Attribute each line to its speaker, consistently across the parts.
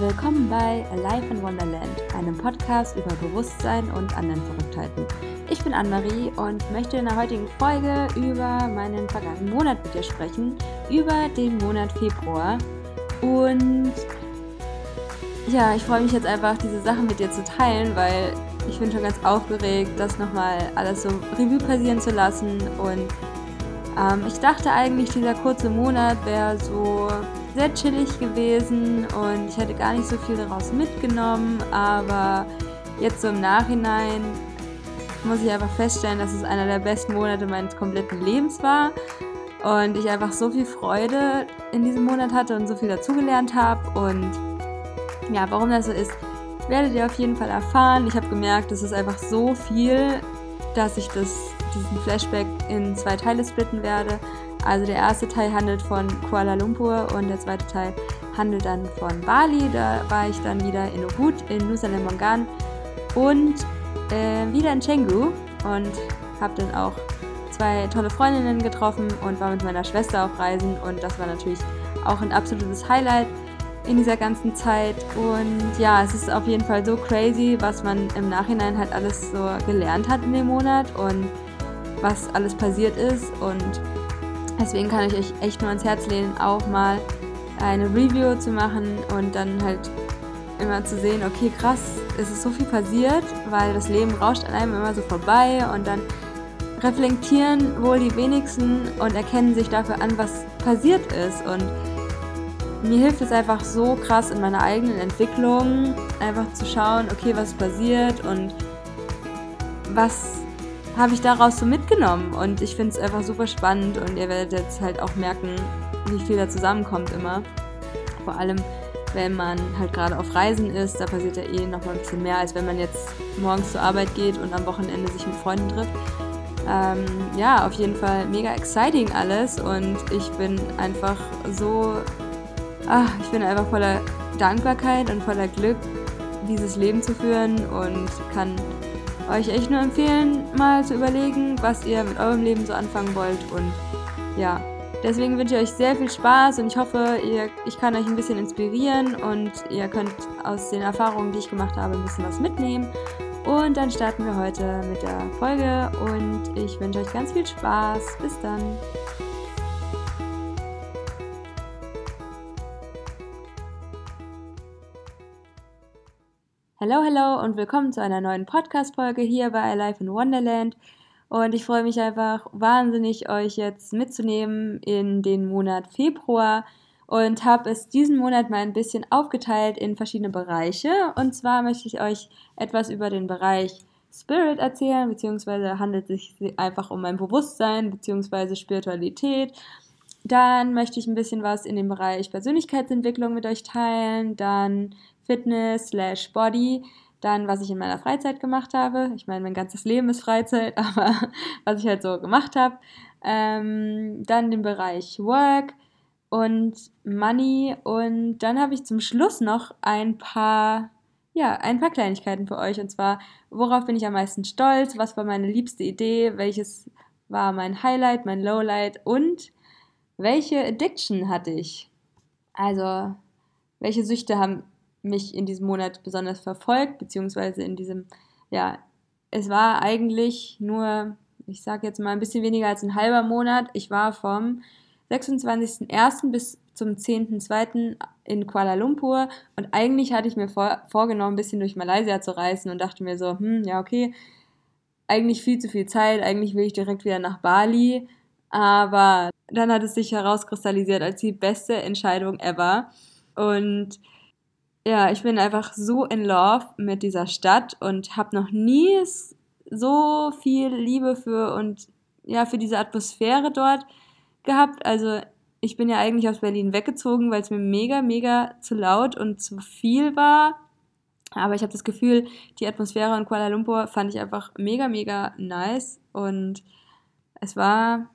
Speaker 1: Willkommen bei Alive in Wonderland, einem Podcast über Bewusstsein und anderen Verrücktheiten. Ich bin Anne-Marie und möchte in der heutigen Folge über meinen vergangenen Monat mit dir sprechen, über den Monat Februar. Und ja, ich freue mich jetzt einfach, diese Sachen mit dir zu teilen, weil ich bin schon ganz aufgeregt, das nochmal alles so Revue passieren zu lassen. Und ähm, ich dachte eigentlich, dieser kurze Monat wäre so sehr chillig gewesen und ich hätte gar nicht so viel daraus mitgenommen, aber jetzt so im Nachhinein muss ich einfach feststellen, dass es einer der besten Monate meines kompletten Lebens war und ich einfach so viel Freude in diesem Monat hatte und so viel dazugelernt habe und ja, warum das so ist, werdet ihr auf jeden Fall erfahren. Ich habe gemerkt, es ist einfach so viel, dass ich das, diesen Flashback in zwei Teile splitten werde. Also der erste Teil handelt von Kuala Lumpur und der zweite Teil handelt dann von Bali. Da war ich dann wieder in Ubud, in Nusa Lembongan und äh, wieder in Canggu und habe dann auch zwei tolle Freundinnen getroffen und war mit meiner Schwester auf Reisen und das war natürlich auch ein absolutes Highlight in dieser ganzen Zeit und ja, es ist auf jeden Fall so crazy, was man im Nachhinein halt alles so gelernt hat in dem Monat und was alles passiert ist und Deswegen kann ich euch echt nur ans Herz lehnen, auch mal eine Review zu machen und dann halt immer zu sehen, okay, krass, es ist so viel passiert, weil das Leben rauscht an einem immer so vorbei und dann reflektieren wohl die wenigsten und erkennen sich dafür an, was passiert ist. Und mir hilft es einfach so krass in meiner eigenen Entwicklung, einfach zu schauen, okay, was passiert und was habe ich daraus so mitgenommen. Und ich finde es einfach super spannend und ihr werdet jetzt halt auch merken, wie viel da zusammenkommt immer. Vor allem, wenn man halt gerade auf Reisen ist, da passiert ja eh nochmal ein bisschen mehr, als wenn man jetzt morgens zur Arbeit geht und am Wochenende sich mit Freunden trifft. Ähm, ja, auf jeden Fall mega exciting alles und ich bin einfach so, ach, ich bin einfach voller Dankbarkeit und voller Glück, dieses Leben zu führen und kann euch echt nur empfehlen, mal zu überlegen, was ihr mit eurem Leben so anfangen wollt. Und ja, deswegen wünsche ich euch sehr viel Spaß und ich hoffe, ihr, ich kann euch ein bisschen inspirieren und ihr könnt aus den Erfahrungen, die ich gemacht habe, ein bisschen was mitnehmen. Und dann starten wir heute mit der Folge und ich wünsche euch ganz viel Spaß. Bis dann. Hallo, hallo und willkommen zu einer neuen Podcast-Folge hier bei Alive in Wonderland. Und ich freue mich einfach wahnsinnig, euch jetzt mitzunehmen in den Monat Februar und habe es diesen Monat mal ein bisschen aufgeteilt in verschiedene Bereiche. Und zwar möchte ich euch etwas über den Bereich Spirit erzählen, beziehungsweise handelt es sich einfach um mein Bewusstsein, beziehungsweise Spiritualität. Dann möchte ich ein bisschen was in dem Bereich Persönlichkeitsentwicklung mit euch teilen. Dann Fitness slash Body. Dann, was ich in meiner Freizeit gemacht habe. Ich meine, mein ganzes Leben ist Freizeit, aber was ich halt so gemacht habe. Ähm, dann den Bereich Work und Money. Und dann habe ich zum Schluss noch ein paar, ja, ein paar Kleinigkeiten für euch. Und zwar, worauf bin ich am meisten stolz? Was war meine liebste Idee? Welches war mein Highlight, mein Lowlight? Und welche Addiction hatte ich? Also, welche Süchte haben mich in diesem Monat besonders verfolgt, beziehungsweise in diesem, ja, es war eigentlich nur, ich sage jetzt mal ein bisschen weniger als ein halber Monat. Ich war vom 26.01. bis zum 10.02. in Kuala Lumpur und eigentlich hatte ich mir vor, vorgenommen, ein bisschen durch Malaysia zu reisen und dachte mir so, hm, ja, okay, eigentlich viel zu viel Zeit, eigentlich will ich direkt wieder nach Bali, aber dann hat es sich herauskristallisiert als die beste Entscheidung ever und ja, ich bin einfach so in love mit dieser Stadt und habe noch nie so viel Liebe für und ja, für diese Atmosphäre dort gehabt. Also ich bin ja eigentlich aus Berlin weggezogen, weil es mir mega, mega zu laut und zu viel war. Aber ich habe das Gefühl, die Atmosphäre in Kuala Lumpur fand ich einfach mega, mega nice. Und es war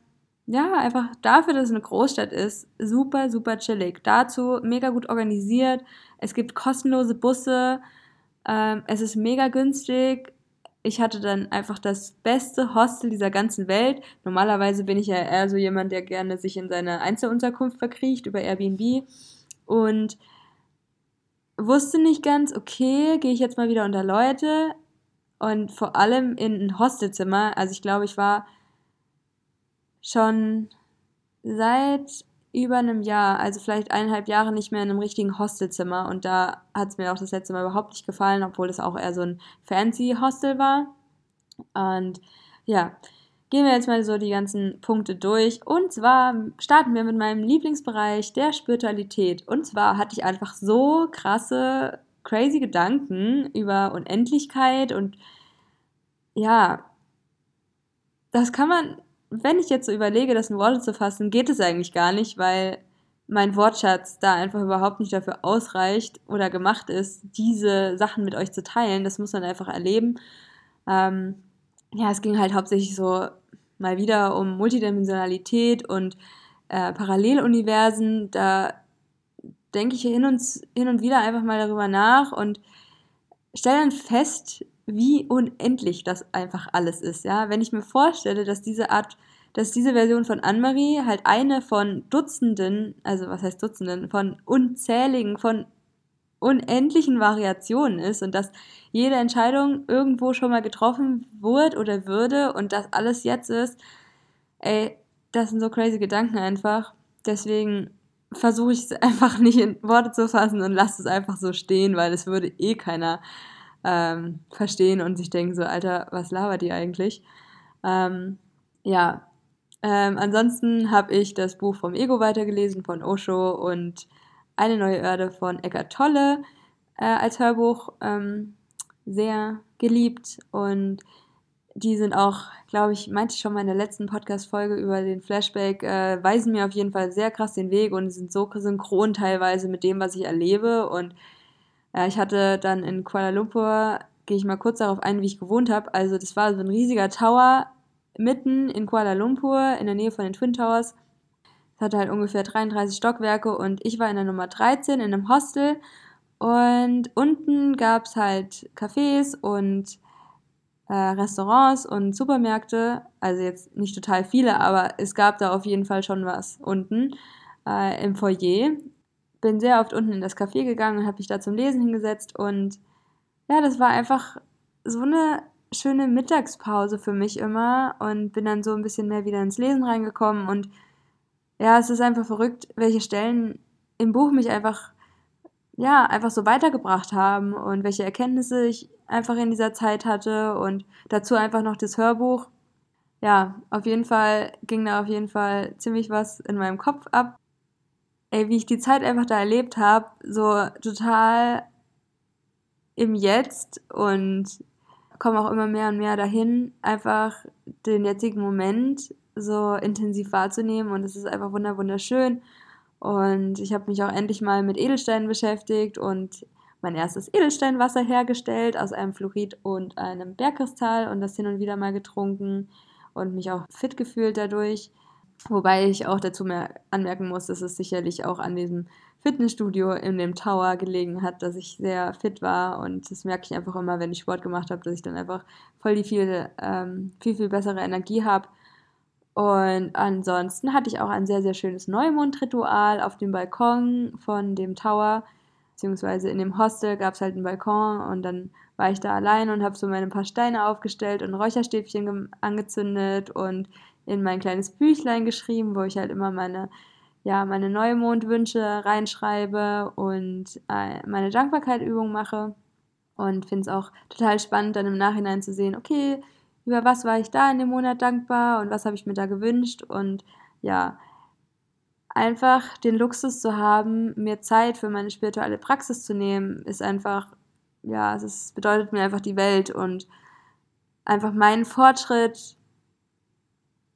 Speaker 1: ja, einfach dafür, dass es eine Großstadt ist, super, super chillig. Dazu mega gut organisiert. Es gibt kostenlose Busse. Ähm, es ist mega günstig. Ich hatte dann einfach das beste Hostel dieser ganzen Welt. Normalerweise bin ich ja eher so jemand, der gerne sich in seine Einzelunterkunft verkriecht über Airbnb. Und wusste nicht ganz, okay, gehe ich jetzt mal wieder unter Leute und vor allem in ein Hostelzimmer. Also ich glaube, ich war schon seit über einem Jahr, also vielleicht eineinhalb Jahre nicht mehr in einem richtigen Hostelzimmer und da hat es mir auch das letzte Mal überhaupt nicht gefallen, obwohl es auch eher so ein fancy Hostel war. Und ja, gehen wir jetzt mal so die ganzen Punkte durch. Und zwar starten wir mit meinem Lieblingsbereich der Spiritualität. Und zwar hatte ich einfach so krasse, crazy Gedanken über Unendlichkeit und ja, das kann man wenn ich jetzt so überlege, das in Worte zu fassen, geht es eigentlich gar nicht, weil mein Wortschatz da einfach überhaupt nicht dafür ausreicht oder gemacht ist, diese Sachen mit euch zu teilen. Das muss man einfach erleben. Ähm, ja, es ging halt hauptsächlich so mal wieder um Multidimensionalität und äh, Paralleluniversen. Da denke ich hin und, hin und wieder einfach mal darüber nach und stelle dann fest, wie unendlich das einfach alles ist, ja. Wenn ich mir vorstelle, dass diese Art, dass diese Version von Anne-Marie halt eine von Dutzenden, also was heißt Dutzenden, von unzähligen, von unendlichen Variationen ist und dass jede Entscheidung irgendwo schon mal getroffen wurde oder würde und das alles jetzt ist, ey, das sind so crazy Gedanken einfach. Deswegen versuche ich es einfach nicht in Worte zu fassen und lasse es einfach so stehen, weil es würde eh keiner ähm, verstehen und sich denken so, Alter, was labert die eigentlich? Ähm, ja, ähm, ansonsten habe ich das Buch vom Ego weitergelesen von Osho und Eine neue Erde von Eckart Tolle äh, als Hörbuch ähm, sehr geliebt und die sind auch, glaube ich, meinte ich schon mal in der letzten Podcast-Folge über den Flashback, äh, weisen mir auf jeden Fall sehr krass den Weg und sind so synchron teilweise mit dem, was ich erlebe und ja, ich hatte dann in Kuala Lumpur, gehe ich mal kurz darauf ein, wie ich gewohnt habe. Also das war so ein riesiger Tower mitten in Kuala Lumpur, in der Nähe von den Twin Towers. Es hatte halt ungefähr 33 Stockwerke und ich war in der Nummer 13 in einem Hostel. Und unten gab es halt Cafés und äh, Restaurants und Supermärkte. Also jetzt nicht total viele, aber es gab da auf jeden Fall schon was unten äh, im Foyer bin sehr oft unten in das Café gegangen und habe mich da zum Lesen hingesetzt und ja, das war einfach so eine schöne Mittagspause für mich immer und bin dann so ein bisschen mehr wieder ins Lesen reingekommen und ja, es ist einfach verrückt, welche Stellen im Buch mich einfach ja, einfach so weitergebracht haben und welche Erkenntnisse ich einfach in dieser Zeit hatte und dazu einfach noch das Hörbuch. Ja, auf jeden Fall ging da auf jeden Fall ziemlich was in meinem Kopf ab ey, wie ich die Zeit einfach da erlebt habe, so total im Jetzt und komme auch immer mehr und mehr dahin, einfach den jetzigen Moment so intensiv wahrzunehmen und es ist einfach wunderschön. Und ich habe mich auch endlich mal mit Edelsteinen beschäftigt und mein erstes Edelsteinwasser hergestellt aus einem Fluorid und einem Bergkristall und das hin und wieder mal getrunken und mich auch fit gefühlt dadurch. Wobei ich auch dazu anmerken muss, dass es sicherlich auch an diesem Fitnessstudio in dem Tower gelegen hat, dass ich sehr fit war und das merke ich einfach immer, wenn ich Sport gemacht habe, dass ich dann einfach voll die viel, ähm, viel, viel bessere Energie habe. Und ansonsten hatte ich auch ein sehr, sehr schönes Neumondritual auf dem Balkon von dem Tower, beziehungsweise in dem Hostel gab es halt einen Balkon und dann war ich da allein und habe so meine paar Steine aufgestellt und Räucherstäbchen angezündet und in mein kleines Büchlein geschrieben, wo ich halt immer meine, ja, meine Neumondwünsche reinschreibe und äh, meine Dankbarkeitübung mache. Und finde es auch total spannend, dann im Nachhinein zu sehen, okay, über was war ich da in dem Monat dankbar und was habe ich mir da gewünscht. Und ja, einfach den Luxus zu haben, mir Zeit für meine spirituelle Praxis zu nehmen, ist einfach, ja, es bedeutet mir einfach die Welt und einfach meinen Fortschritt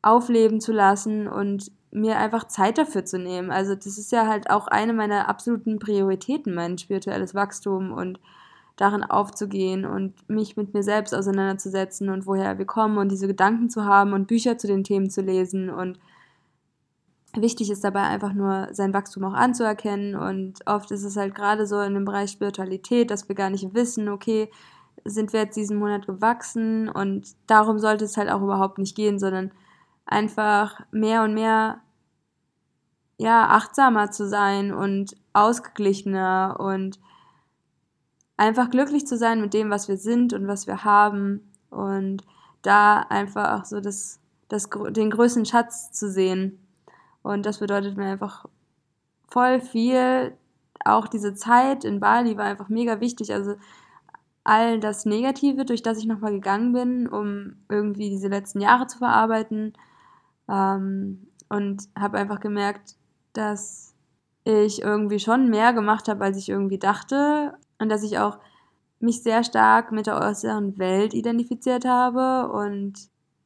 Speaker 1: aufleben zu lassen und mir einfach Zeit dafür zu nehmen. Also das ist ja halt auch eine meiner absoluten Prioritäten, mein spirituelles Wachstum und darin aufzugehen und mich mit mir selbst auseinanderzusetzen und woher wir kommen und diese Gedanken zu haben und Bücher zu den Themen zu lesen. Und wichtig ist dabei einfach nur sein Wachstum auch anzuerkennen. Und oft ist es halt gerade so in dem Bereich Spiritualität, dass wir gar nicht wissen, okay, sind wir jetzt diesen Monat gewachsen? Und darum sollte es halt auch überhaupt nicht gehen, sondern einfach mehr und mehr ja, achtsamer zu sein und ausgeglichener und einfach glücklich zu sein mit dem, was wir sind und was wir haben und da einfach so das, das, den größten Schatz zu sehen. Und das bedeutet mir einfach voll viel. Auch diese Zeit in Bali war einfach mega wichtig. Also all das Negative, durch das ich nochmal gegangen bin, um irgendwie diese letzten Jahre zu verarbeiten. Ähm, und habe einfach gemerkt, dass ich irgendwie schon mehr gemacht habe, als ich irgendwie dachte. Und dass ich auch mich sehr stark mit der äußeren Welt identifiziert habe und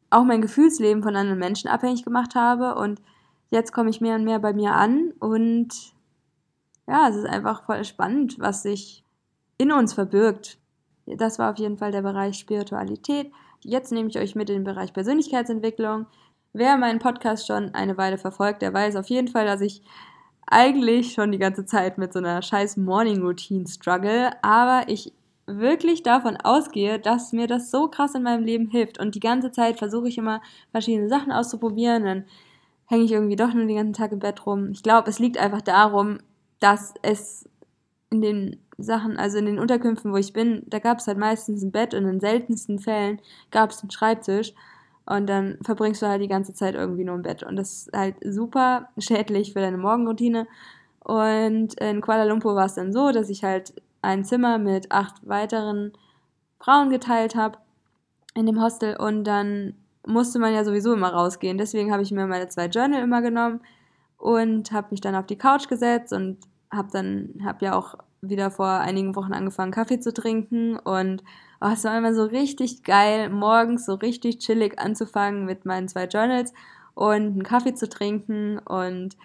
Speaker 1: auch mein Gefühlsleben von anderen Menschen abhängig gemacht habe. Und jetzt komme ich mehr und mehr bei mir an und ja, es ist einfach voll spannend, was sich in uns verbirgt. Das war auf jeden Fall der Bereich Spiritualität. Jetzt nehme ich euch mit in den Bereich Persönlichkeitsentwicklung. Wer meinen Podcast schon eine Weile verfolgt, der weiß auf jeden Fall, dass ich eigentlich schon die ganze Zeit mit so einer scheiß Morning Routine struggle, aber ich wirklich davon ausgehe, dass mir das so krass in meinem Leben hilft und die ganze Zeit versuche ich immer verschiedene Sachen auszuprobieren, dann hänge ich irgendwie doch nur den ganzen Tag im Bett rum. Ich glaube, es liegt einfach darum, dass es in den Sachen, also in den Unterkünften, wo ich bin, da gab es halt meistens ein Bett und in seltensten Fällen gab es einen Schreibtisch. Und dann verbringst du halt die ganze Zeit irgendwie nur im Bett. Und das ist halt super schädlich für deine Morgenroutine. Und in Kuala Lumpur war es dann so, dass ich halt ein Zimmer mit acht weiteren Frauen geteilt habe in dem Hostel. Und dann musste man ja sowieso immer rausgehen. Deswegen habe ich mir meine zwei Journal immer genommen und habe mich dann auf die Couch gesetzt und habe dann, habe ja auch wieder vor einigen Wochen angefangen, Kaffee zu trinken und oh, es war immer so richtig geil, morgens so richtig chillig anzufangen mit meinen zwei Journals und einen Kaffee zu trinken. Und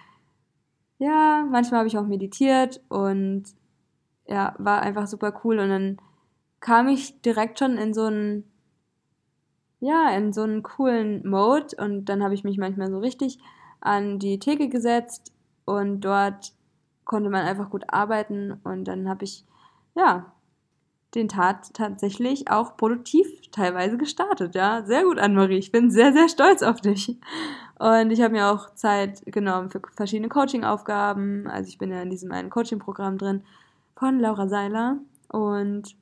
Speaker 1: ja, manchmal habe ich auch meditiert und ja, war einfach super cool. Und dann kam ich direkt schon in so einen ja, in so einen coolen Mode. Und dann habe ich mich manchmal so richtig an die Theke gesetzt und dort konnte man einfach gut arbeiten. Und dann habe ich, ja, den Tat tatsächlich auch produktiv teilweise gestartet, ja. Sehr gut, Anne-Marie. Ich bin sehr, sehr stolz auf dich. Und ich habe mir auch Zeit genommen für verschiedene Coaching-Aufgaben. Also ich bin ja in diesem einen Coaching-Programm drin von Laura Seiler. Und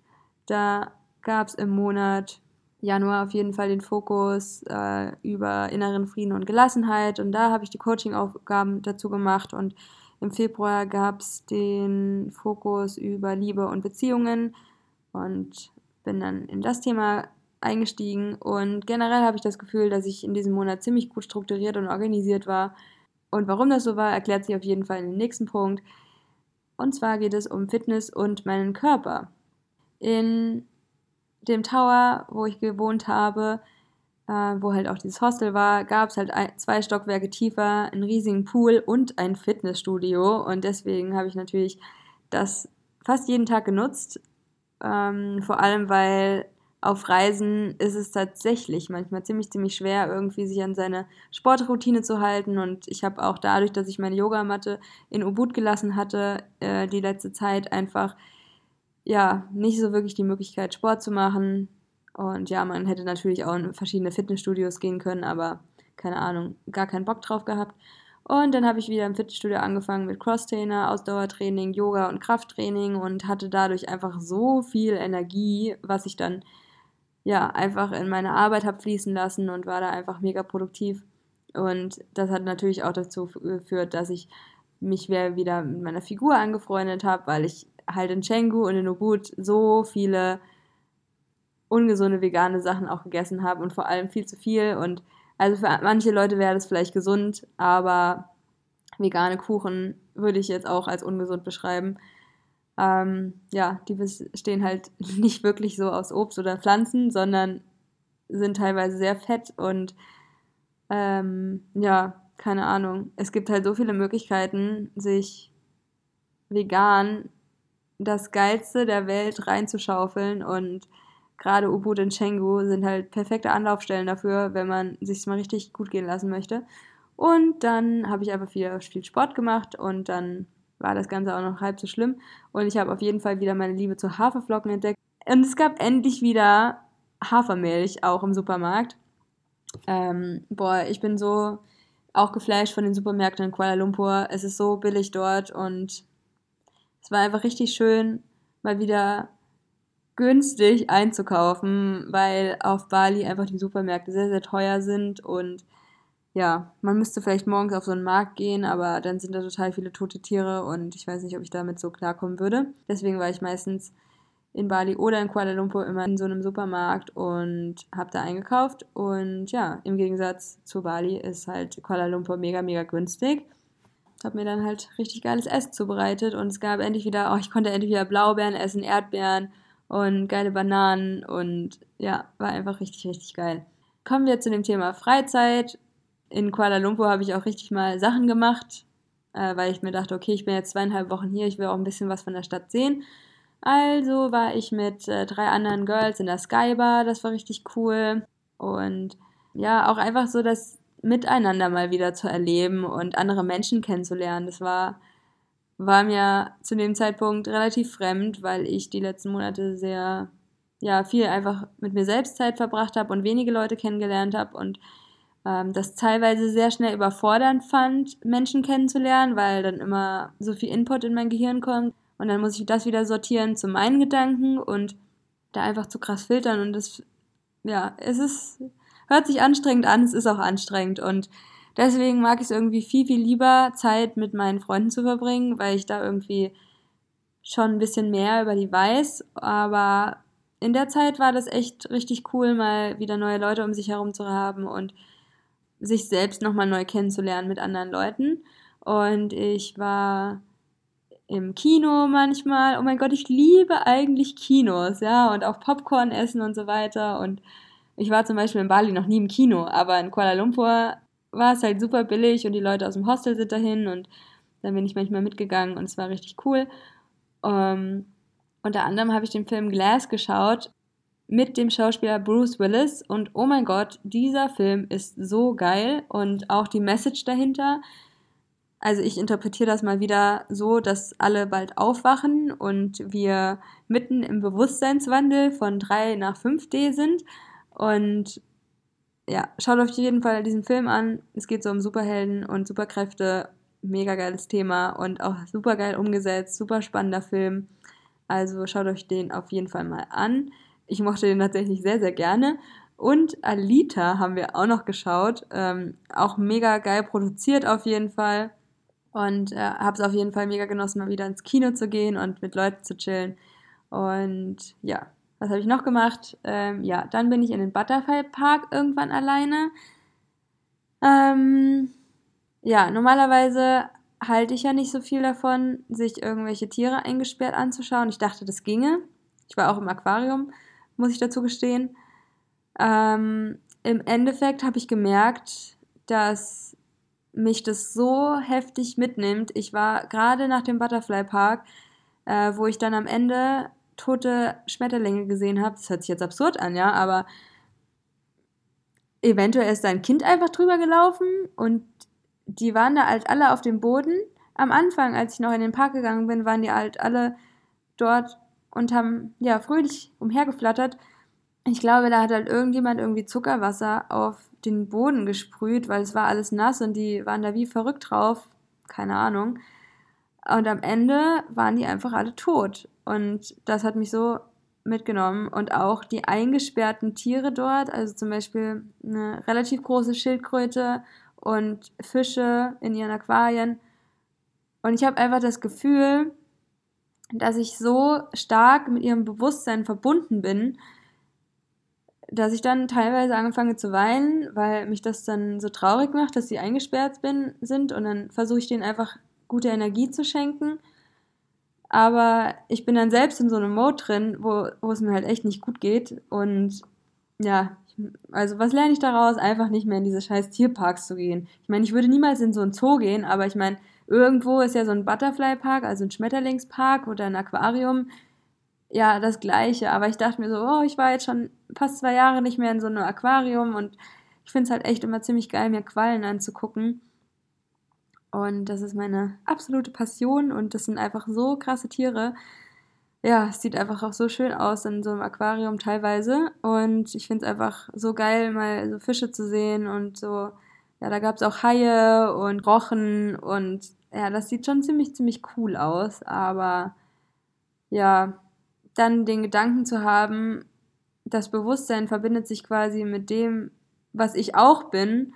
Speaker 1: da gab es im Monat Januar auf jeden Fall den Fokus äh, über inneren Frieden und Gelassenheit. Und da habe ich die Coaching-Aufgaben dazu gemacht. Und im Februar gab es den Fokus über Liebe und Beziehungen und bin dann in das Thema eingestiegen. Und generell habe ich das Gefühl, dass ich in diesem Monat ziemlich gut strukturiert und organisiert war. Und warum das so war, erklärt sich auf jeden Fall in dem nächsten Punkt. Und zwar geht es um Fitness und meinen Körper. In dem Tower, wo ich gewohnt habe, äh, wo halt auch dieses Hostel war, gab es halt ein, zwei Stockwerke tiefer einen riesigen Pool und ein Fitnessstudio. Und deswegen habe ich natürlich das fast jeden Tag genutzt. Ähm, vor allem, weil auf Reisen ist es tatsächlich manchmal ziemlich, ziemlich schwer, irgendwie sich an seine Sportroutine zu halten. Und ich habe auch dadurch, dass ich meine Yogamatte in Ubud gelassen hatte, äh, die letzte Zeit einfach ja nicht so wirklich die Möglichkeit, Sport zu machen. Und ja, man hätte natürlich auch in verschiedene Fitnessstudios gehen können, aber keine Ahnung, gar keinen Bock drauf gehabt. Und dann habe ich wieder im Fitnessstudio angefangen mit Crosstrainer, Ausdauertraining, Yoga und Krafttraining und hatte dadurch einfach so viel Energie, was ich dann ja einfach in meine Arbeit habe fließen lassen und war da einfach mega produktiv. Und das hat natürlich auch dazu geführt, dass ich mich wieder mit meiner Figur angefreundet habe, weil ich halt in Chengu und in Ubud so viele ungesunde vegane Sachen auch gegessen habe und vor allem viel zu viel. Und also für manche Leute wäre das vielleicht gesund, aber vegane Kuchen würde ich jetzt auch als ungesund beschreiben. Ähm, ja, die bestehen halt nicht wirklich so aus Obst oder Pflanzen, sondern sind teilweise sehr fett und ähm, ja, keine Ahnung. Es gibt halt so viele Möglichkeiten, sich vegan das Geilste der Welt reinzuschaufeln und gerade Ubud und Chengu sind halt perfekte Anlaufstellen dafür, wenn man sich mal richtig gut gehen lassen möchte. Und dann habe ich einfach viel, viel Sport gemacht und dann war das Ganze auch noch halb so schlimm. Und ich habe auf jeden Fall wieder meine Liebe zu Haferflocken entdeckt. Und es gab endlich wieder Hafermilch auch im Supermarkt. Ähm, boah, ich bin so auch geflasht von den Supermärkten in Kuala Lumpur. Es ist so billig dort und es war einfach richtig schön, mal wieder günstig einzukaufen, weil auf Bali einfach die Supermärkte sehr, sehr teuer sind und ja, man müsste vielleicht morgens auf so einen Markt gehen, aber dann sind da total viele tote Tiere und ich weiß nicht, ob ich damit so klarkommen würde. Deswegen war ich meistens in Bali oder in Kuala Lumpur immer in so einem Supermarkt und habe da eingekauft. Und ja, im Gegensatz zu Bali ist halt Kuala Lumpur mega, mega günstig. Ich habe mir dann halt richtig geiles Essen zubereitet und es gab endlich wieder, oh, ich konnte endlich wieder Blaubeeren essen, Erdbeeren und geile Bananen und ja, war einfach richtig, richtig geil. Kommen wir zu dem Thema Freizeit in Kuala Lumpur habe ich auch richtig mal Sachen gemacht, äh, weil ich mir dachte, okay, ich bin jetzt zweieinhalb Wochen hier, ich will auch ein bisschen was von der Stadt sehen. Also war ich mit äh, drei anderen Girls in der Skybar, das war richtig cool. Und ja, auch einfach so das Miteinander mal wieder zu erleben und andere Menschen kennenzulernen. Das war, war mir zu dem Zeitpunkt relativ fremd, weil ich die letzten Monate sehr, ja, viel einfach mit mir selbst Zeit verbracht habe und wenige Leute kennengelernt habe und ähm, das teilweise sehr schnell überfordernd fand, Menschen kennenzulernen, weil dann immer so viel Input in mein Gehirn kommt. Und dann muss ich das wieder sortieren zu meinen Gedanken und da einfach zu krass filtern. Und das, ja, es ist, hört sich anstrengend an, es ist auch anstrengend. Und deswegen mag ich es irgendwie viel, viel lieber, Zeit mit meinen Freunden zu verbringen, weil ich da irgendwie schon ein bisschen mehr über die weiß, aber in der Zeit war das echt richtig cool, mal wieder neue Leute um sich herum zu haben und sich selbst nochmal neu kennenzulernen mit anderen Leuten. Und ich war im Kino manchmal. Oh mein Gott, ich liebe eigentlich Kinos, ja, und auch Popcorn essen und so weiter. Und ich war zum Beispiel in Bali noch nie im Kino, aber in Kuala Lumpur war es halt super billig und die Leute aus dem Hostel sind dahin und dann bin ich manchmal mitgegangen und es war richtig cool. Ähm, unter anderem habe ich den Film Glass geschaut mit dem Schauspieler Bruce Willis und oh mein Gott, dieser Film ist so geil und auch die Message dahinter. Also ich interpretiere das mal wieder so, dass alle bald aufwachen und wir mitten im Bewusstseinswandel von 3 nach 5D sind. Und ja, schaut auf jeden Fall diesen Film an. Es geht so um Superhelden und Superkräfte. Mega geiles Thema und auch super geil umgesetzt. Super spannender Film. Also schaut euch den auf jeden Fall mal an. Ich mochte den tatsächlich sehr, sehr gerne. Und Alita haben wir auch noch geschaut. Ähm, auch mega geil produziert auf jeden Fall. Und äh, habe es auf jeden Fall mega genossen, mal wieder ins Kino zu gehen und mit Leuten zu chillen. Und ja, was habe ich noch gemacht? Ähm, ja, dann bin ich in den Butterfly Park irgendwann alleine. Ähm, ja, normalerweise halte ich ja nicht so viel davon, sich irgendwelche Tiere eingesperrt anzuschauen. Ich dachte, das ginge. Ich war auch im Aquarium muss ich dazu gestehen. Ähm, Im Endeffekt habe ich gemerkt, dass mich das so heftig mitnimmt. Ich war gerade nach dem Butterfly Park, äh, wo ich dann am Ende tote Schmetterlinge gesehen habe. Das hört sich jetzt absurd an, ja, aber eventuell ist da ein Kind einfach drüber gelaufen und die waren da halt alle auf dem Boden. Am Anfang, als ich noch in den Park gegangen bin, waren die halt alle dort und haben ja fröhlich umhergeflattert. Ich glaube, da hat halt irgendjemand irgendwie Zuckerwasser auf den Boden gesprüht, weil es war alles nass und die waren da wie verrückt drauf. Keine Ahnung. Und am Ende waren die einfach alle tot. Und das hat mich so mitgenommen. Und auch die eingesperrten Tiere dort, also zum Beispiel eine relativ große Schildkröte und Fische in ihren Aquarien. Und ich habe einfach das Gefühl, dass ich so stark mit ihrem Bewusstsein verbunden bin, dass ich dann teilweise angefangen zu weinen, weil mich das dann so traurig macht, dass sie eingesperrt bin, sind und dann versuche ich denen einfach gute Energie zu schenken. Aber ich bin dann selbst in so einem Mode drin, wo, wo es mir halt echt nicht gut geht. Und ja, also was lerne ich daraus? Einfach nicht mehr in diese scheiß Tierparks zu gehen. Ich meine, ich würde niemals in so ein Zoo gehen, aber ich meine, Irgendwo ist ja so ein Butterfly-Park, also ein Schmetterlingspark oder ein Aquarium. Ja, das gleiche. Aber ich dachte mir so, oh, ich war jetzt schon fast zwei Jahre nicht mehr in so einem Aquarium und ich finde es halt echt immer ziemlich geil, mir Quallen anzugucken. Und das ist meine absolute Passion und das sind einfach so krasse Tiere. Ja, es sieht einfach auch so schön aus in so einem Aquarium teilweise. Und ich finde es einfach so geil, mal so Fische zu sehen und so ja, da gab es auch Haie und Rochen und ja, das sieht schon ziemlich, ziemlich cool aus. Aber ja, dann den Gedanken zu haben, das Bewusstsein verbindet sich quasi mit dem, was ich auch bin,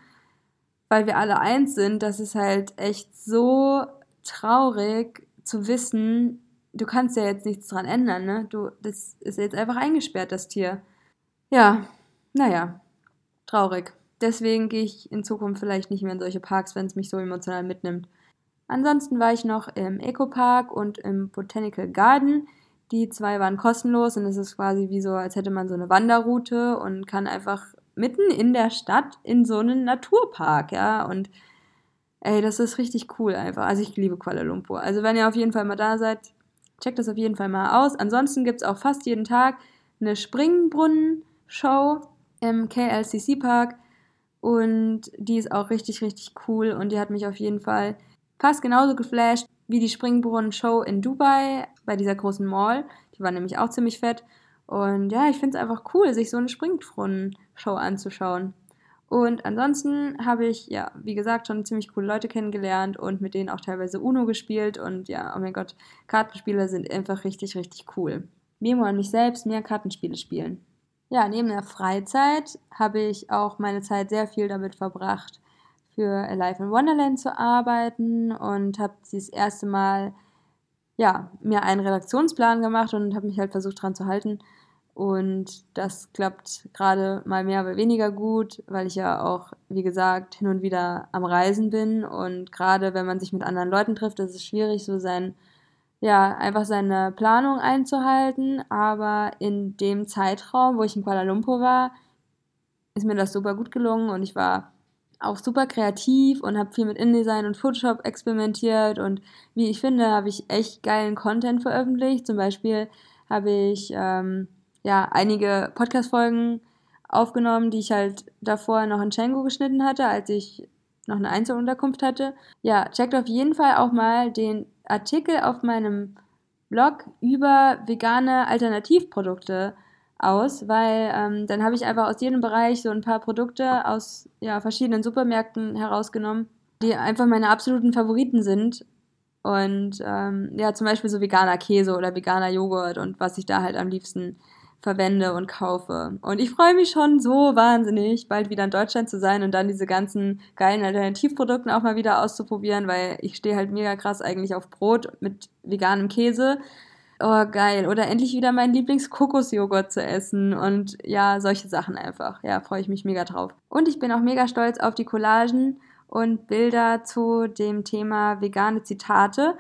Speaker 1: weil wir alle eins sind, das ist halt echt so traurig zu wissen, du kannst ja jetzt nichts dran ändern, ne? Du, das ist jetzt einfach eingesperrt, das Tier. Ja, naja, traurig. Deswegen gehe ich in Zukunft vielleicht nicht mehr in solche Parks, wenn es mich so emotional mitnimmt. Ansonsten war ich noch im Eco-Park und im Botanical Garden. Die zwei waren kostenlos und es ist quasi wie so, als hätte man so eine Wanderroute und kann einfach mitten in der Stadt in so einen Naturpark, ja. Und ey, das ist richtig cool einfach. Also ich liebe Kuala Lumpur. Also wenn ihr auf jeden Fall mal da seid, checkt das auf jeden Fall mal aus. Ansonsten gibt es auch fast jeden Tag eine Springbrunnen-Show im KLCC Park. Und die ist auch richtig, richtig cool und die hat mich auf jeden Fall fast genauso geflasht wie die Springbrunnen-Show in Dubai bei dieser großen Mall. Die war nämlich auch ziemlich fett. Und ja, ich finde es einfach cool, sich so eine Springbrunnen-Show anzuschauen. Und ansonsten habe ich, ja, wie gesagt, schon ziemlich coole Leute kennengelernt und mit denen auch teilweise Uno gespielt. Und ja, oh mein Gott, Kartenspiele sind einfach richtig, richtig cool. Memo an mich selbst, mehr Kartenspiele spielen. Ja, neben der Freizeit habe ich auch meine Zeit sehr viel damit verbracht, für Alive in Wonderland zu arbeiten und habe das erste Mal ja, mir einen Redaktionsplan gemacht und habe mich halt versucht daran zu halten. Und das klappt gerade mal mehr, aber weniger gut, weil ich ja auch, wie gesagt, hin und wieder am Reisen bin. Und gerade wenn man sich mit anderen Leuten trifft, ist es schwierig, so sein, ja, einfach seine Planung einzuhalten. Aber in dem Zeitraum, wo ich in Kuala Lumpur war, ist mir das super gut gelungen und ich war auch super kreativ und habe viel mit InDesign und Photoshop experimentiert und wie ich finde, habe ich echt geilen Content veröffentlicht. Zum Beispiel habe ich ähm, ja einige Podcast-Folgen aufgenommen, die ich halt davor noch in Django geschnitten hatte, als ich noch eine Einzelunterkunft hatte. Ja, checkt auf jeden Fall auch mal den Artikel auf meinem Blog über vegane Alternativprodukte aus, weil ähm, dann habe ich einfach aus jedem Bereich so ein paar Produkte aus ja, verschiedenen Supermärkten herausgenommen, die einfach meine absoluten Favoriten sind. Und ähm, ja, zum Beispiel so veganer Käse oder veganer Joghurt und was ich da halt am liebsten verwende und kaufe. Und ich freue mich schon so wahnsinnig, bald wieder in Deutschland zu sein und dann diese ganzen geilen Alternativprodukte auch mal wieder auszuprobieren, weil ich stehe halt mega krass eigentlich auf Brot mit veganem Käse oh geil, oder endlich wieder meinen Lieblings-Kokosjoghurt zu essen und ja, solche Sachen einfach. Ja, freue ich mich mega drauf. Und ich bin auch mega stolz auf die Collagen und Bilder zu dem Thema vegane Zitate.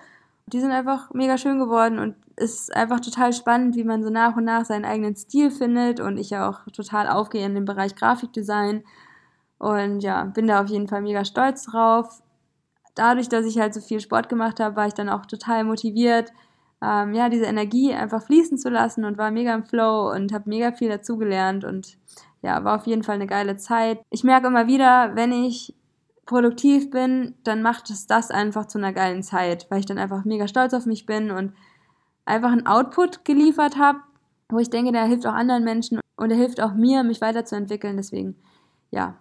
Speaker 1: Die sind einfach mega schön geworden und es ist einfach total spannend, wie man so nach und nach seinen eigenen Stil findet und ich ja auch total aufgehe in den Bereich Grafikdesign und ja, bin da auf jeden Fall mega stolz drauf. Dadurch, dass ich halt so viel Sport gemacht habe, war ich dann auch total motiviert, ähm, ja, diese Energie einfach fließen zu lassen und war mega im Flow und habe mega viel dazugelernt und ja, war auf jeden Fall eine geile Zeit. Ich merke immer wieder, wenn ich produktiv bin, dann macht es das einfach zu einer geilen Zeit, weil ich dann einfach mega stolz auf mich bin und einfach einen Output geliefert habe, wo ich denke, der hilft auch anderen Menschen und der hilft auch mir, mich weiterzuentwickeln. Deswegen, ja,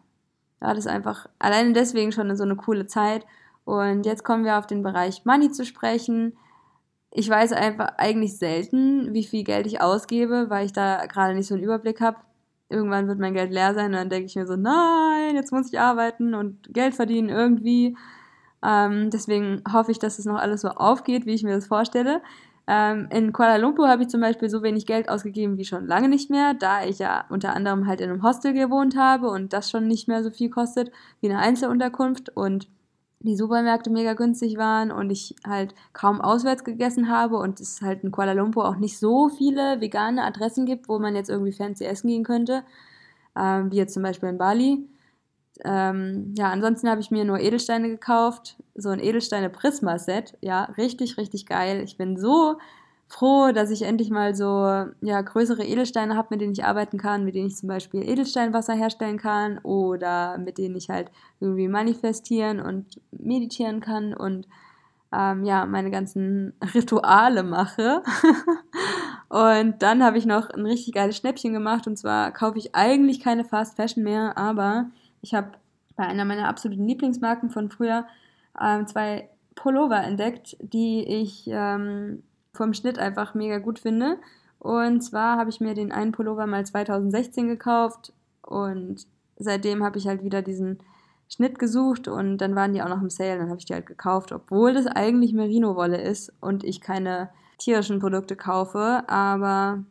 Speaker 1: war das einfach alleine deswegen schon so eine coole Zeit. Und jetzt kommen wir auf den Bereich Money zu sprechen ich weiß einfach eigentlich selten, wie viel Geld ich ausgebe, weil ich da gerade nicht so einen Überblick habe. Irgendwann wird mein Geld leer sein und dann denke ich mir so, nein, jetzt muss ich arbeiten und Geld verdienen irgendwie. Ähm, deswegen hoffe ich, dass es noch alles so aufgeht, wie ich mir das vorstelle. Ähm, in Kuala Lumpur habe ich zum Beispiel so wenig Geld ausgegeben wie schon lange nicht mehr, da ich ja unter anderem halt in einem Hostel gewohnt habe und das schon nicht mehr so viel kostet wie eine Einzelunterkunft. Und die Supermärkte mega günstig waren und ich halt kaum auswärts gegessen habe und es halt in Kuala Lumpur auch nicht so viele vegane Adressen gibt, wo man jetzt irgendwie fancy essen gehen könnte, ähm, wie jetzt zum Beispiel in Bali. Ähm, ja, ansonsten habe ich mir nur Edelsteine gekauft, so ein Edelsteine-Prisma-Set, ja, richtig, richtig geil. Ich bin so froh, dass ich endlich mal so ja, größere Edelsteine habe, mit denen ich arbeiten kann, mit denen ich zum Beispiel Edelsteinwasser herstellen kann oder mit denen ich halt irgendwie manifestieren und meditieren kann und ähm, ja, meine ganzen Rituale mache. und dann habe ich noch ein richtig geiles Schnäppchen gemacht und zwar kaufe ich eigentlich keine Fast Fashion mehr, aber ich habe bei einer meiner absoluten Lieblingsmarken von früher ähm, zwei Pullover entdeckt, die ich ähm, vom Schnitt einfach mega gut finde. Und zwar habe ich mir den einen Pullover mal 2016 gekauft und seitdem habe ich halt wieder diesen Schnitt gesucht und dann waren die auch noch im Sale, dann habe ich die halt gekauft, obwohl das eigentlich Merino-Wolle ist und ich keine tierischen Produkte kaufe. Aber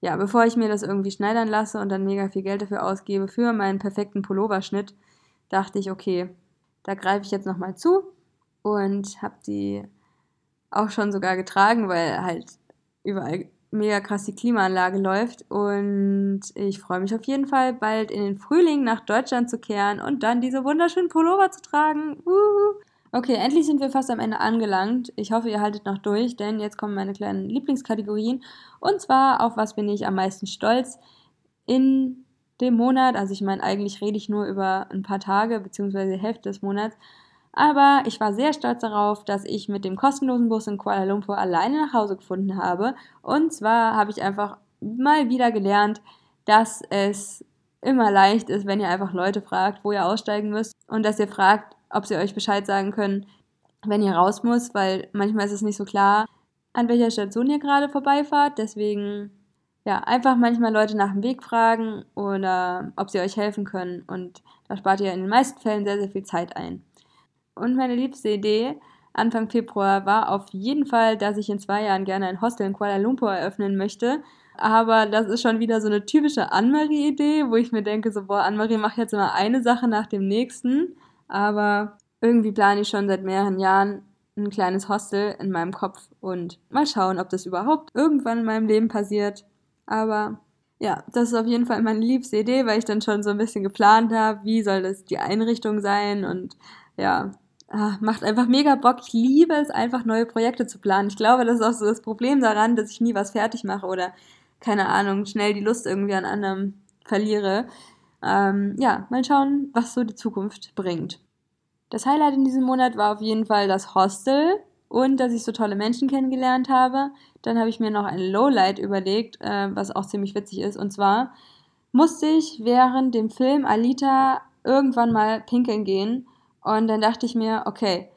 Speaker 1: ja, bevor ich mir das irgendwie schneidern lasse und dann mega viel Geld dafür ausgebe für meinen perfekten Pulloverschnitt, dachte ich, okay, da greife ich jetzt nochmal zu und habe die auch schon sogar getragen, weil halt überall mega krass die Klimaanlage läuft. Und ich freue mich auf jeden Fall, bald in den Frühling nach Deutschland zu kehren und dann diese wunderschönen Pullover zu tragen. Uhu. Okay, endlich sind wir fast am Ende angelangt. Ich hoffe, ihr haltet noch durch, denn jetzt kommen meine kleinen Lieblingskategorien. Und zwar, auf was bin ich am meisten stolz in dem Monat. Also ich meine, eigentlich rede ich nur über ein paar Tage bzw. die Hälfte des Monats. Aber ich war sehr stolz darauf, dass ich mit dem kostenlosen Bus in Kuala Lumpur alleine nach Hause gefunden habe. Und zwar habe ich einfach mal wieder gelernt, dass es immer leicht ist, wenn ihr einfach Leute fragt, wo ihr aussteigen müsst und dass ihr fragt, ob sie euch Bescheid sagen können, wenn ihr raus muss, weil manchmal ist es nicht so klar, an welcher Station ihr gerade vorbeifahrt. Deswegen ja, einfach manchmal Leute nach dem Weg fragen oder ob sie euch helfen können und da spart ihr in den meisten Fällen sehr, sehr viel Zeit ein. Und meine liebste Idee Anfang Februar war auf jeden Fall, dass ich in zwei Jahren gerne ein Hostel in Kuala Lumpur eröffnen möchte. Aber das ist schon wieder so eine typische Anne-Marie-Idee, wo ich mir denke, so, boah, Anne-Marie macht jetzt immer eine Sache nach dem nächsten. Aber irgendwie plane ich schon seit mehreren Jahren ein kleines Hostel in meinem Kopf und mal schauen, ob das überhaupt irgendwann in meinem Leben passiert. Aber ja, das ist auf jeden Fall meine liebste Idee, weil ich dann schon so ein bisschen geplant habe, wie soll das die Einrichtung sein und ja, ah, macht einfach mega Bock. Ich liebe es einfach, neue Projekte zu planen. Ich glaube, das ist auch so das Problem daran, dass ich nie was fertig mache oder, keine Ahnung, schnell die Lust irgendwie an anderem verliere. Ähm, ja, mal schauen, was so die Zukunft bringt. Das Highlight in diesem Monat war auf jeden Fall das Hostel und dass ich so tolle Menschen kennengelernt habe. Dann habe ich mir noch ein Lowlight überlegt, äh, was auch ziemlich witzig ist. Und zwar musste ich während dem Film Alita irgendwann mal pinkeln gehen und dann dachte ich mir, okay,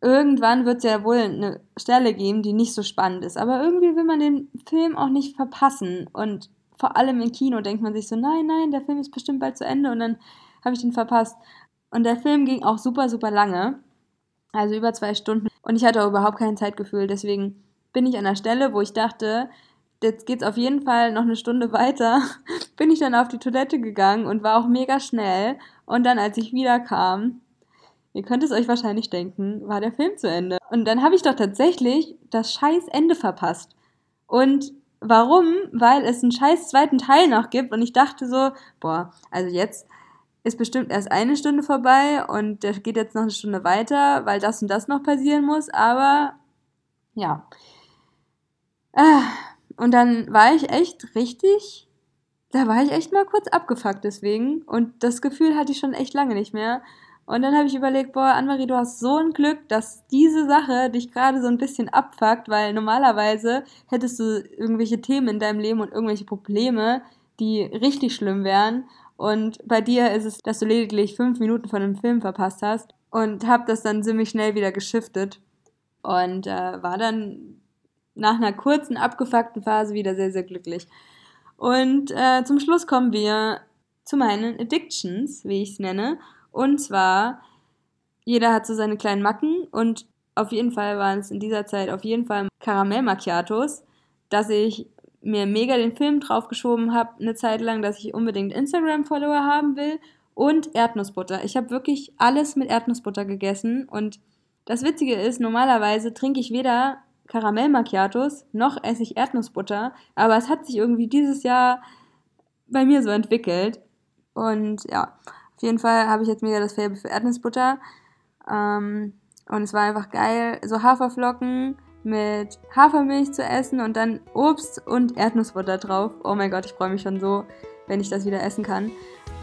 Speaker 1: irgendwann wird es ja wohl eine Stelle geben, die nicht so spannend ist. Aber irgendwie will man den Film auch nicht verpassen. Und vor allem im Kino denkt man sich so, nein, nein, der Film ist bestimmt bald zu Ende und dann habe ich den verpasst. Und der Film ging auch super, super lange. Also über zwei Stunden. Und ich hatte auch überhaupt kein Zeitgefühl. Deswegen bin ich an der Stelle, wo ich dachte, jetzt geht es auf jeden Fall noch eine Stunde weiter. bin ich dann auf die Toilette gegangen und war auch mega schnell. Und dann, als ich wiederkam, ihr könnt es euch wahrscheinlich denken, war der Film zu Ende. Und dann habe ich doch tatsächlich das scheiß Ende verpasst. Und warum? Weil es einen scheiß zweiten Teil noch gibt und ich dachte so, boah, also jetzt ist bestimmt erst eine Stunde vorbei und der geht jetzt noch eine Stunde weiter, weil das und das noch passieren muss, aber ja. Ah, und dann war ich echt richtig, da war ich echt mal kurz abgefuckt deswegen und das Gefühl hatte ich schon echt lange nicht mehr. Und dann habe ich überlegt, boah, Annemarie, du hast so ein Glück, dass diese Sache dich gerade so ein bisschen abfuckt, weil normalerweise hättest du irgendwelche Themen in deinem Leben und irgendwelche Probleme, die richtig schlimm wären. Und bei dir ist es, dass du lediglich fünf Minuten von einem Film verpasst hast und habe das dann ziemlich schnell wieder geschiftet und äh, war dann nach einer kurzen, abgefuckten Phase wieder sehr, sehr glücklich. Und äh, zum Schluss kommen wir zu meinen Addictions, wie ich es nenne. Und zwar, jeder hat so seine kleinen Macken und auf jeden Fall waren es in dieser Zeit auf jeden Fall Karamell Macchiatos, dass ich mir mega den Film draufgeschoben habe, eine Zeit lang, dass ich unbedingt Instagram-Follower haben will und Erdnussbutter. Ich habe wirklich alles mit Erdnussbutter gegessen und das Witzige ist, normalerweise trinke ich weder Karamell Macchiatos noch esse ich Erdnussbutter, aber es hat sich irgendwie dieses Jahr bei mir so entwickelt und ja, auf jeden Fall habe ich jetzt mega das Faible für Erdnussbutter. Ähm, und es war einfach geil, so Haferflocken mit Hafermilch zu essen und dann Obst und Erdnussbutter drauf. Oh mein Gott, ich freue mich schon so, wenn ich das wieder essen kann.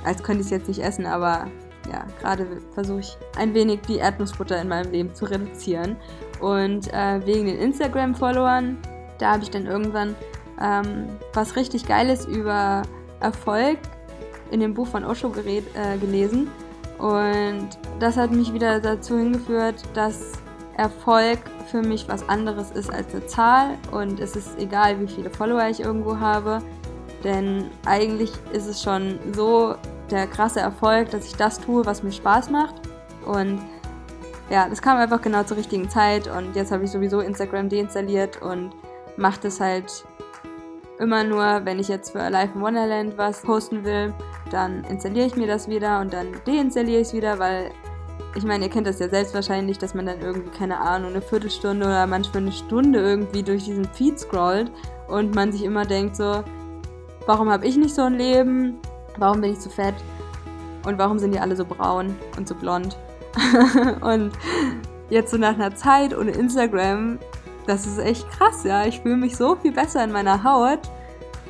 Speaker 1: Als könnte ich es jetzt nicht essen, aber ja, gerade versuche ich ein wenig die Erdnussbutter in meinem Leben zu reduzieren. Und äh, wegen den Instagram-Followern, da habe ich dann irgendwann ähm, was richtig Geiles über Erfolg in dem Buch von Osho gerät, äh, gelesen. Und das hat mich wieder dazu hingeführt, dass Erfolg für mich was anderes ist als eine Zahl. Und es ist egal, wie viele Follower ich irgendwo habe, denn eigentlich ist es schon so der krasse Erfolg, dass ich das tue, was mir Spaß macht. Und ja, das kam einfach genau zur richtigen Zeit. Und jetzt habe ich sowieso Instagram deinstalliert und mache das halt immer nur, wenn ich jetzt für Life in Wonderland was posten will, dann installiere ich mir das wieder und dann deinstalliere ich es wieder, weil ich meine, ihr kennt das ja selbst wahrscheinlich, dass man dann irgendwie, keine Ahnung, eine Viertelstunde oder manchmal eine Stunde irgendwie durch diesen Feed scrollt und man sich immer denkt so, warum habe ich nicht so ein Leben? Warum bin ich so fett? Und warum sind die alle so braun und so blond? und jetzt so nach einer Zeit ohne Instagram, das ist echt krass, ja. Ich fühle mich so viel besser in meiner Haut.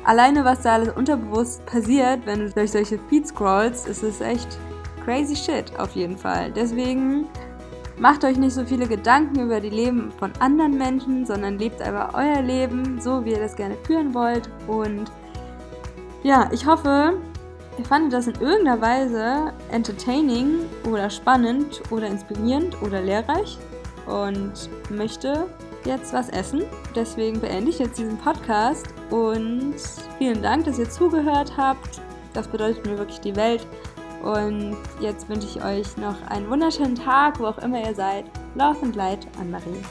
Speaker 1: Alleine, was da alles unterbewusst passiert, wenn du durch solche Feeds scrollst, ist es echt crazy shit auf jeden Fall. Deswegen macht euch nicht so viele Gedanken über die Leben von anderen Menschen, sondern lebt einfach euer Leben so, wie ihr das gerne führen wollt. Und ja, ich hoffe, ihr fandet das in irgendeiner Weise entertaining oder spannend oder inspirierend oder lehrreich und möchte jetzt was essen. Deswegen beende ich jetzt diesen Podcast und vielen Dank, dass ihr zugehört habt. Das bedeutet mir wirklich die Welt. Und jetzt wünsche ich euch noch einen wunderschönen Tag, wo auch immer ihr seid. Love and Light, Anne-Marie.